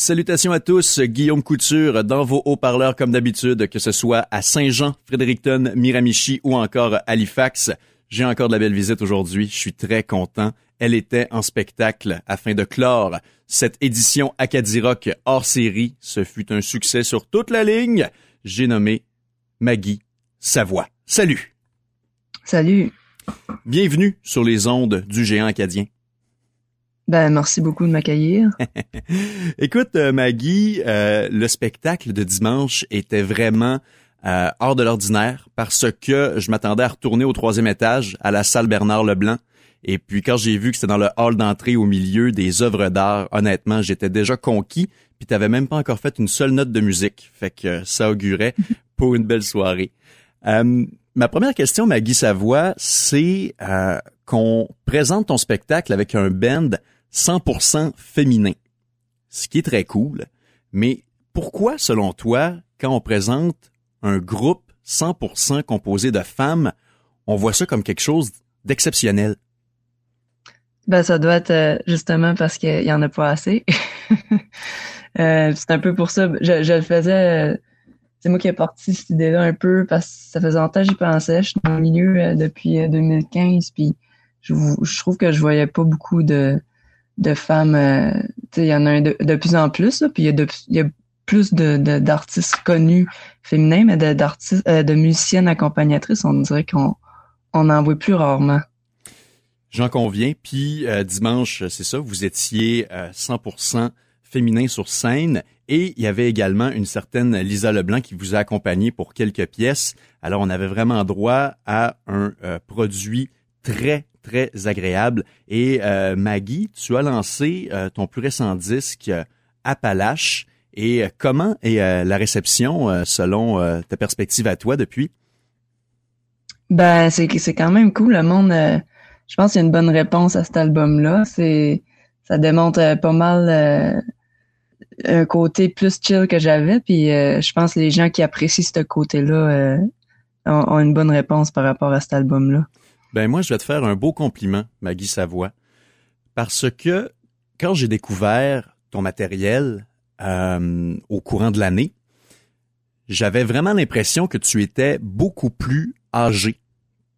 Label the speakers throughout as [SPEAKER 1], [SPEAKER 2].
[SPEAKER 1] Salutations à tous, Guillaume Couture dans vos haut-parleurs comme d'habitude, que ce soit à Saint-Jean, Fredericton, Miramichi ou encore Halifax. J'ai encore de la belle visite aujourd'hui, je suis très content. Elle était en spectacle afin de clore cette édition Acadie Rock hors série. Ce fut un succès sur toute la ligne. J'ai nommé Maggie Savoie. Salut!
[SPEAKER 2] Salut!
[SPEAKER 1] Bienvenue sur les ondes du géant acadien.
[SPEAKER 2] Ben, merci beaucoup de m'accueillir.
[SPEAKER 1] Écoute, euh, Maggie, euh, le spectacle de dimanche était vraiment euh, hors de l'ordinaire parce que je m'attendais à retourner au troisième étage à la salle Bernard Leblanc. Et puis quand j'ai vu que c'était dans le hall d'entrée au milieu des œuvres d'art, honnêtement, j'étais déjà conquis. Puis t'avais même pas encore fait une seule note de musique, fait que ça augurait pour une belle soirée. ma première question, Maggie Savoie, c'est qu'on présente ton spectacle avec un band 100% féminin. Ce qui est très cool. Mais pourquoi, selon toi, quand on présente un groupe 100% composé de femmes, on voit ça comme quelque chose d'exceptionnel?
[SPEAKER 2] Ben, ça doit être euh, justement parce qu'il y en a pas assez. euh, c'est un peu pour ça. Je, je le faisais. Euh, c'est moi qui ai parti cette idée-là un peu parce que ça faisait longtemps que j'y pensais. Je suis dans le milieu euh, depuis 2015, puis je, je, trouve que je voyais pas beaucoup de de femmes. Euh, il y en a de, plus en plus, puis il y a, de, y a plus de, d'artistes connus féminins, mais de, d'artistes, euh, de musiciennes accompagnatrices, on dirait qu'on on en voit plus rarement.
[SPEAKER 1] J'en conviens. Puis euh, dimanche, c'est ça, vous étiez 100% féminin sur scène et il y avait également une certaine Lisa Leblanc qui vous a accompagné pour quelques pièces. Alors on avait vraiment droit à un produit très très agréable. Et euh, Maggie, tu as lancé euh, ton plus récent disque Appalache. Et euh, comment est la réception selon ta perspective à toi depuis?
[SPEAKER 2] Ben, c'est c'est quand même cool. Le monde, je pense qu'il y a une bonne réponse à cet album-là. C'est ça démontre pas mal un côté plus chill que j'avais. Puis je pense que les gens qui apprécient ce côté-là ont, une bonne réponse par rapport à cet album-là.
[SPEAKER 1] Ben moi, je vais te faire un beau compliment, Maggie Savoie, parce que quand j'ai découvert ton matériel euh, au courant de l'année, j'avais vraiment l'impression que tu étais beaucoup plus âgé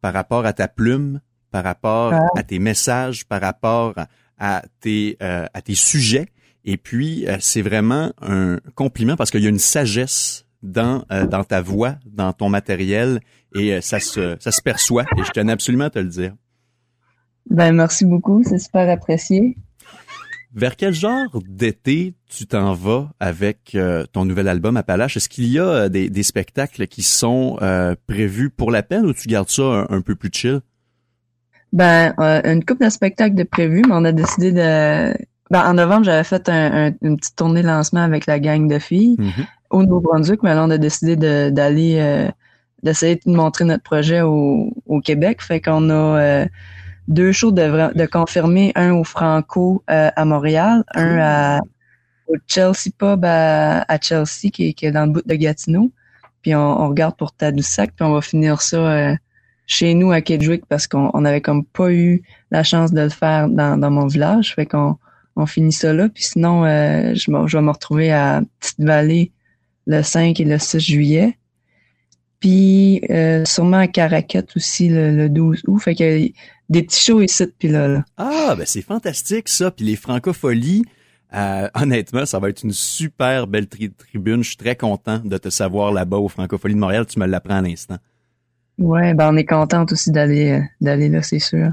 [SPEAKER 1] par rapport à ta plume, par rapport ah. à tes messages, par rapport à tes euh, à tes sujets. Et puis euh, c'est vraiment un compliment parce qu'il y a une sagesse dans dans ta voix, dans ton matériel et euh, ça se, ça se perçoit et je tenais absolument à te le dire.
[SPEAKER 2] Ben, merci beaucoup, c'est super apprécié.
[SPEAKER 1] Vers quel genre d'été tu t'en vas avec euh, ton nouvel album Appalache? Est-ce qu'il y a euh, des, des, spectacles qui sont prévus pour la peine ou tu gardes ça un, peu plus chill?
[SPEAKER 2] Ben, une couple de spectacles de prévus, mais on a décidé de... Ben, en novembre, j'avais fait une petite tournée lancement avec la gang de filles mm-hmm. Au Nouveau-Brunswick, mais là, on a décidé d'aller d'essayer de montrer notre projet au, au Québec. Fait qu'on a euh, deux shows de, de confirmer, un au Franco euh, à Montréal, un à, au Chelsea Pub à, Chelsea, qui, qui, est dans le bout de Gatineau. Puis on, regarde pour Tadoussac, puis on va finir ça euh, chez nous à Kedgewick parce qu'on on avait comme pas eu la chance de le faire dans, dans mon village. Fait qu'on on finit ça là. Puis sinon, je, je vais me retrouver à Petite-Vallée le 5 et le 6 juillet. Puis euh, sûrement à Caracat aussi le, 12 août. Fait qu'il y a des petits shows ici puis là,
[SPEAKER 1] Ah, ben c'est fantastique ça. Puis les francopholies, euh, honnêtement, ça va être une super belle tribune. Je suis très content de te savoir là-bas aux francopholies de Montréal. Tu me l'apprends à l'instant.
[SPEAKER 2] Ouais, ben on est contente aussi d'aller euh, d'aller là, c'est sûr.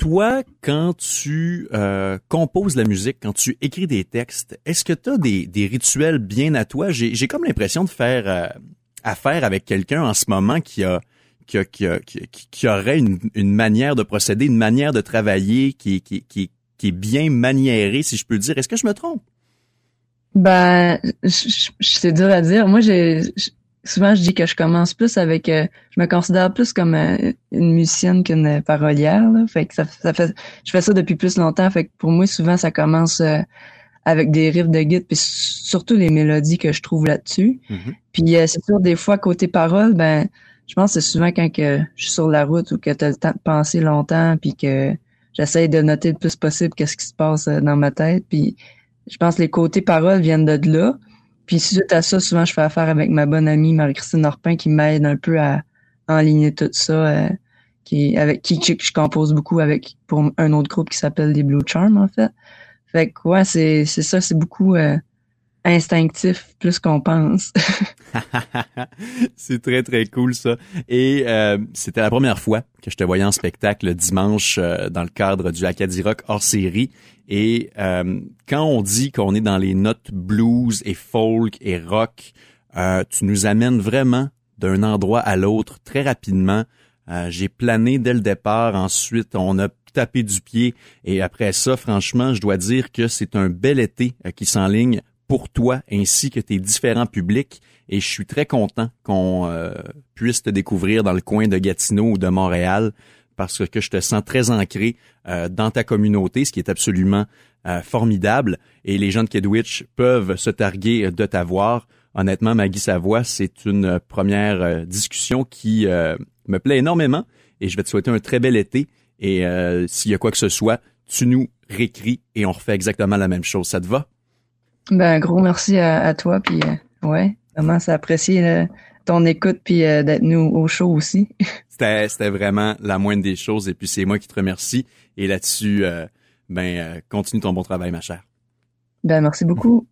[SPEAKER 1] Toi, quand tu euh, composes la musique, quand tu écris des textes, est-ce que tu as des, des rituels bien à toi? J'ai comme l'impression de faire euh, affaire avec quelqu'un en ce moment qui a qui, a, qui, a, qui, aurait une, une, manière de procéder, une manière de travailler qui, qui, qui, qui est bien maniérée, si je peux dire. Est-ce que je me trompe?
[SPEAKER 2] Ben, c'est dur à dire. Moi, j'ai souvent je dis que je commence plus avec, euh, je me considère plus comme euh, une musicienne qu'une parolière. Là. Fait que ça, ça, fait, je fais ça depuis plus longtemps. Fait que pour moi, souvent, ça commence euh, avec des riffs de guitare, puis surtout les mélodies que je trouve là-dessus. Mm-hmm. Puis euh, c'est sûr, des fois, côté parole, ben, je pense que c'est souvent quand que je suis sur la route ou que tu as le temps de penser longtemps, puis que j'essaye de noter le plus possible qu'est-ce qui se passe dans ma tête. Puis je pense que les côtés paroles viennent de là. Puis suite à ça, souvent je fais affaire avec ma bonne amie Marie-Christine Orpin qui m'aide un peu à enligner tout ça. Euh, qui avec qui je compose beaucoup avec pour un autre groupe qui s'appelle les Blue Charm en fait. Fait que ouais, c'est c'est ça, c'est beaucoup euh, instinctif plus qu'on pense.
[SPEAKER 1] c'est très très cool ça. Et euh, c'était la première fois que je te voyais en spectacle dimanche euh, dans le cadre du Acadie Rock hors série. Et euh, quand on dit qu'on est dans les notes blues et folk et rock, tu nous amènes vraiment d'un endroit à l'autre très rapidement. J'ai plané dès le départ. Ensuite, on a tapé du pied. Et après ça, franchement, je dois dire que c'est un bel été qui s'enligne pour toi ainsi que tes différents publics et je suis très content qu'on euh, puisse te découvrir dans le coin de Gatineau ou de Montréal parce que je te sens très ancré euh, dans ta communauté, ce qui est absolument euh, formidable et les gens de Kedwitch peuvent se targuer de t'avoir. Honnêtement, Maggie Savoie, c'est une première discussion qui me plaît énormément et je vais te souhaiter un très bel été et s'il y a quoi que ce soit, tu nous réécris et on refait exactement la même chose. Ça te va?
[SPEAKER 2] Ben, gros merci à, toi, puis euh, ouais, vraiment, c'est apprécié euh, ton écoute, puis euh, d'être nous au show aussi.
[SPEAKER 1] c'était, c'était vraiment la moindre des choses, et puis c'est moi qui te remercie. Et là-dessus, ben, continue ton bon travail, ma chère.
[SPEAKER 2] Ben, merci beaucoup.